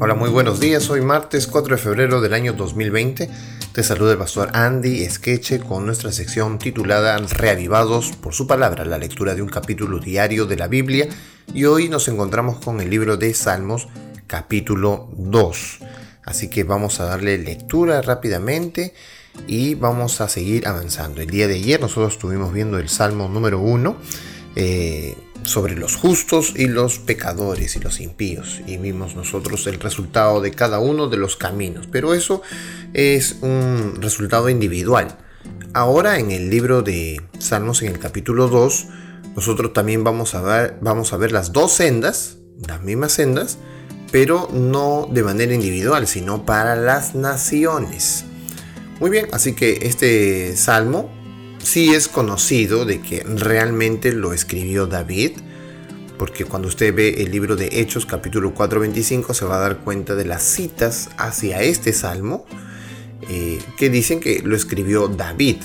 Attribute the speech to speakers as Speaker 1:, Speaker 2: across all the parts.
Speaker 1: Hola, muy buenos días. Hoy martes 4 de febrero del año 2020. Te saluda el pastor Andy Esqueche con nuestra sección titulada Reavivados por su palabra, la lectura de un capítulo diario de la Biblia. Y hoy nos encontramos con el libro de Salmos, capítulo 2. Así que vamos a darle lectura rápidamente y vamos a seguir avanzando. El día de ayer nosotros estuvimos viendo el Salmo número 1 eh, sobre los justos y los pecadores y los impíos y vimos nosotros el resultado de cada uno de los caminos. Pero eso es un resultado individual. Ahora en el libro de Salmos en el capítulo 2 nosotros también vamos a ver, vamos a ver las dos sendas, las mismas sendas, pero no de manera individual, sino para las naciones. Muy bien, así que este salmo sí es conocido de que realmente lo escribió David, porque cuando usted ve el libro de Hechos capítulo 4:25 se va a dar cuenta de las citas hacia este salmo eh, que dicen que lo escribió David.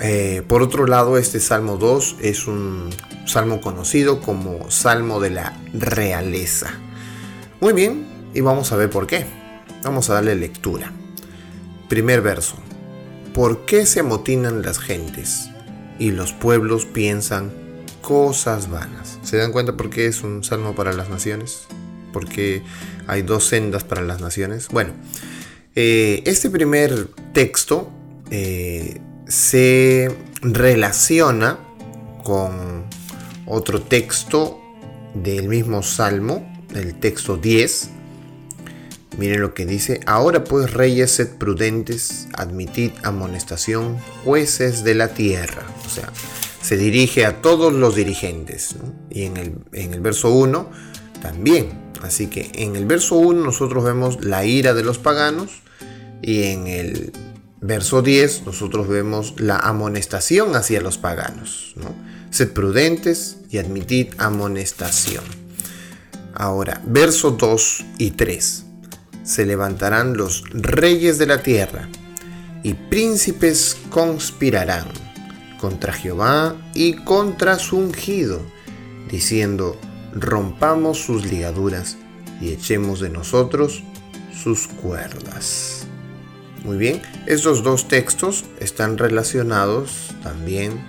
Speaker 1: Eh, por otro lado, este Salmo 2 es un salmo conocido como Salmo de la Realeza. Muy bien, y vamos a ver por qué. Vamos a darle lectura. Primer verso. ¿Por qué se amotinan las gentes y los pueblos piensan cosas vanas? ¿Se dan cuenta por qué es un salmo para las naciones? Porque hay dos sendas para las naciones. Bueno, eh, este primer texto eh, se relaciona con otro texto del mismo salmo el texto 10. Miren lo que dice, ahora pues reyes sed prudentes, admitid amonestación, jueces de la tierra. O sea, se dirige a todos los dirigentes. Y en el, en el verso 1 también. Así que en el verso 1 nosotros vemos la ira de los paganos y en el verso 10 nosotros vemos la amonestación hacia los paganos. Sed prudentes y admitid amonestación. Ahora, verso 2 y 3. Se levantarán los reyes de la tierra y príncipes conspirarán contra Jehová y contra su ungido, diciendo, rompamos sus ligaduras y echemos de nosotros sus cuerdas. Muy bien, estos dos textos están relacionados también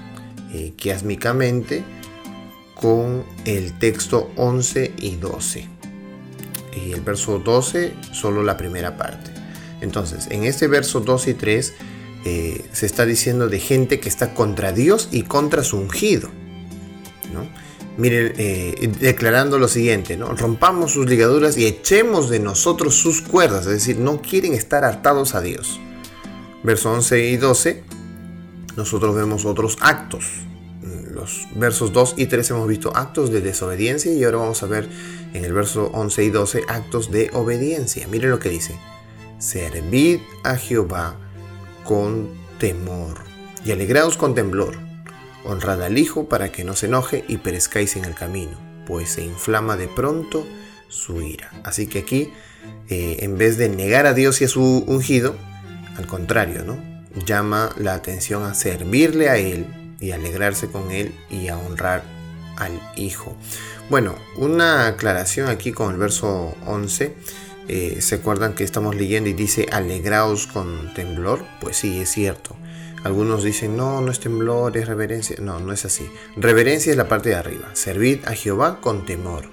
Speaker 1: eh, quiásmicamente con el texto 11 y 12. Y el verso 12, solo la primera parte. Entonces, en este verso 2 y 3 eh, se está diciendo de gente que está contra Dios y contra su ungido. ¿no? Miren, eh, declarando lo siguiente, ¿no? rompamos sus ligaduras y echemos de nosotros sus cuerdas, es decir, no quieren estar atados a Dios. Verso 11 y 12, nosotros vemos otros actos, versos 2 y 3 hemos visto actos de desobediencia y ahora vamos a ver en el verso 11 y 12 actos de obediencia. Miren lo que dice. Servid a Jehová con temor y alegraos con temblor. Honrad al Hijo para que no se enoje y perezcáis en el camino, pues se inflama de pronto su ira. Así que aquí, eh, en vez de negar a Dios y a su ungido, al contrario, ¿no? Llama la atención a servirle a Él y alegrarse con él y a honrar al Hijo. Bueno, una aclaración aquí con el verso 11. Eh, ¿Se acuerdan que estamos leyendo y dice alegraos con temblor? Pues sí, es cierto. Algunos dicen, no, no es temblor, es reverencia. No, no es así. Reverencia es la parte de arriba. Servid a Jehová con temor.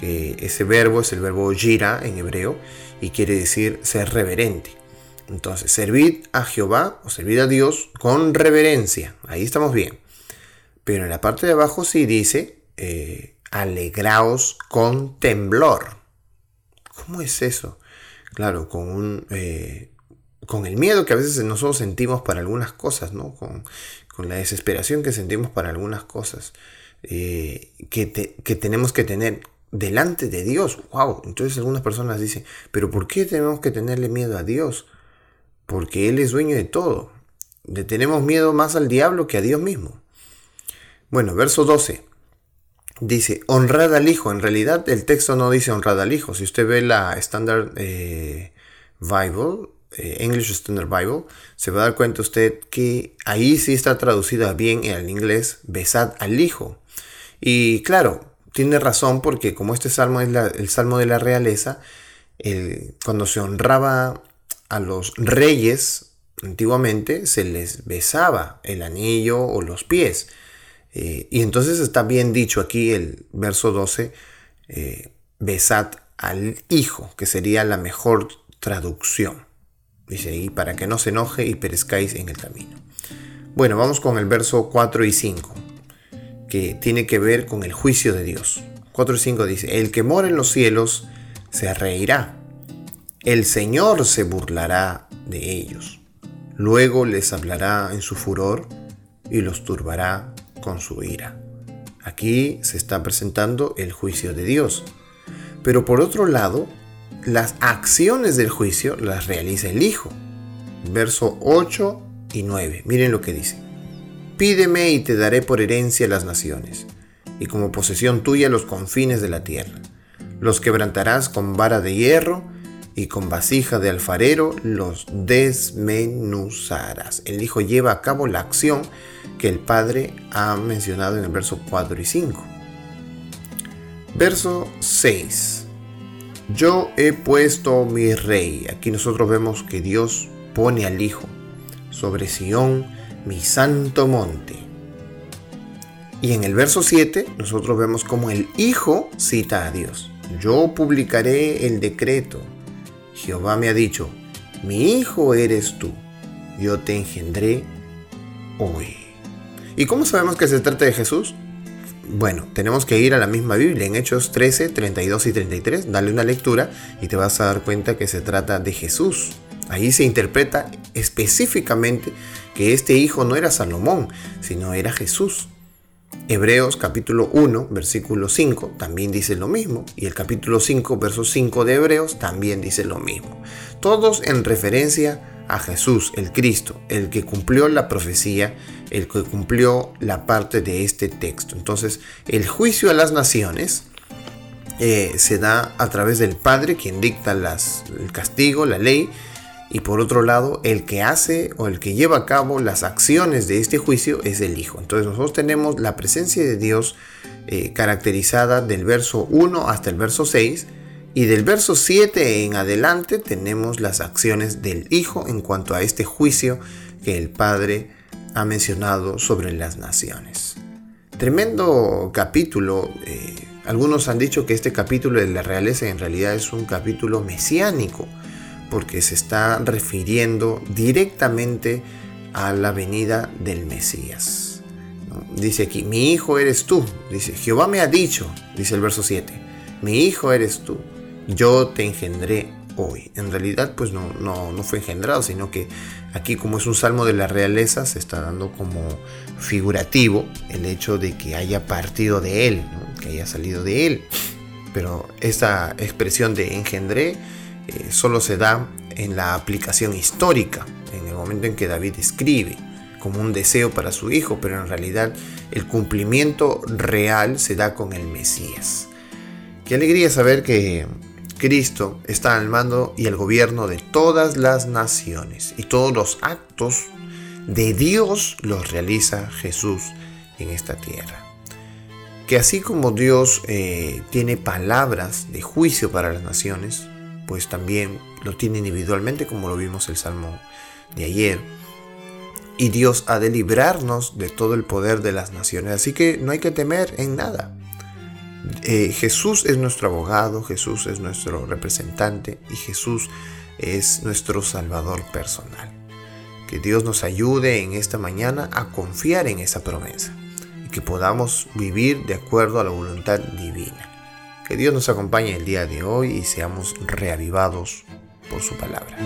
Speaker 1: Que ese verbo es el verbo gira en hebreo y quiere decir ser reverente. Entonces, servid a Jehová o servid a Dios con reverencia. Ahí estamos bien. Pero en la parte de abajo sí dice, eh, alegraos con temblor. ¿Cómo es eso? Claro, con un... Eh, con el miedo que a veces nosotros sentimos para algunas cosas, ¿no? Con, la desesperación que sentimos para algunas cosas eh, que, que tenemos que tener delante de Dios. ¡Wow! Entonces algunas personas dicen, pero ¿por qué tenemos que tenerle miedo a Dios? Porque Él es dueño de todo. Le tenemos miedo más al diablo que a Dios mismo. Bueno, verso 12. Dice, honrad al Hijo. En realidad el texto no dice honrad al Hijo. Si usted ve la Standard eh, Bible, eh, English Standard Bible, se va a dar cuenta usted que ahí sí está traducida bien en el inglés, besad al Hijo. Y claro, tiene razón porque como este salmo es el salmo de la realeza, cuando se honraba a los reyes, antiguamente se les besaba el anillo o los pies. Eh, y entonces está bien dicho aquí el verso 12, eh, besad al hijo, que sería la mejor traducción. Dice, y para que no se enoje y perezcáis en el camino. Bueno, vamos con el verso 4 y 5, que tiene que ver con el juicio de Dios. 4 y 5 dice, el que mora en los cielos se reirá, el Señor se burlará de ellos, luego les hablará en su furor y los turbará con su ira. Aquí se está presentando el juicio de Dios. Pero por otro lado, las acciones del juicio las realiza el Hijo. Verso 8 y 9. Miren lo que dice. Pídeme y te daré por herencia las naciones, y como posesión tuya los confines de la tierra. Los quebrantarás con vara de hierro, y con vasija de alfarero los desmenuzarás. El Hijo lleva a cabo la acción que el Padre ha mencionado en el verso 4 y 5. Verso 6. Yo he puesto mi rey. Aquí nosotros vemos que Dios pone al Hijo sobre Sión, mi santo monte. Y en el verso 7 nosotros vemos como el Hijo cita a Dios. Yo publicaré el decreto. Jehová me ha dicho, mi Hijo eres tú. Yo te engendré hoy. ¿Y cómo sabemos que se trata de Jesús? Bueno, tenemos que ir a la misma Biblia, en Hechos 13, 32 y 33, dale una lectura y te vas a dar cuenta que se trata de Jesús. Ahí se interpreta específicamente que este hijo no era Salomón, sino era Jesús. Hebreos capítulo 1, versículo 5 también dice lo mismo, y el capítulo 5, verso 5 de Hebreos también dice lo mismo. Todos en referencia a Jesús, el Cristo, el que cumplió la profecía, el que cumplió la parte de este texto. Entonces, el juicio a las naciones eh, se da a través del Padre, quien dicta las, el castigo, la ley, y por otro lado, el que hace o el que lleva a cabo las acciones de este juicio es el Hijo. Entonces nosotros tenemos la presencia de Dios eh, caracterizada del verso 1 hasta el verso 6, y del verso 7 en adelante tenemos las acciones del Hijo en cuanto a este juicio que el Padre ha mencionado sobre las naciones. Tremendo capítulo. Eh, algunos han dicho que este capítulo de la realeza en realidad es un capítulo mesiánico, porque se está refiriendo directamente a la venida del Mesías. Dice aquí, mi hijo eres tú. Dice, Jehová me ha dicho, dice el verso 7, mi hijo eres tú yo te engendré hoy. En realidad, pues no, no, fue engendrado, sino que aquí como es un salmo de la realeza, se está dando como figurativo el hecho de que haya partido de él, que haya salido de él. Pero esta expresión de engendré eh, solo se da en la aplicación histórica, en el momento en que David escribe como un deseo para su hijo, pero en realidad el cumplimiento real se da con el Mesías. Qué alegría saber que Cristo está al mando y el gobierno de todas las naciones y todos los actos de Dios los realiza Jesús en esta tierra. Que así como Dios eh, tiene palabras de juicio para las naciones, pues también lo tiene individualmente como lo vimos el Salmo de ayer. Y Dios ha de librarnos de todo el poder de las naciones. Así que no hay que temer en nada. Eh, Jesús es nuestro abogado, Jesús es nuestro representante y Jesús es nuestro Salvador personal. Que Dios nos ayude en esta mañana a confiar en esa promesa y que podamos vivir de acuerdo a la voluntad divina. Que Dios nos acompañe el día de hoy y seamos reavivados por su palabra.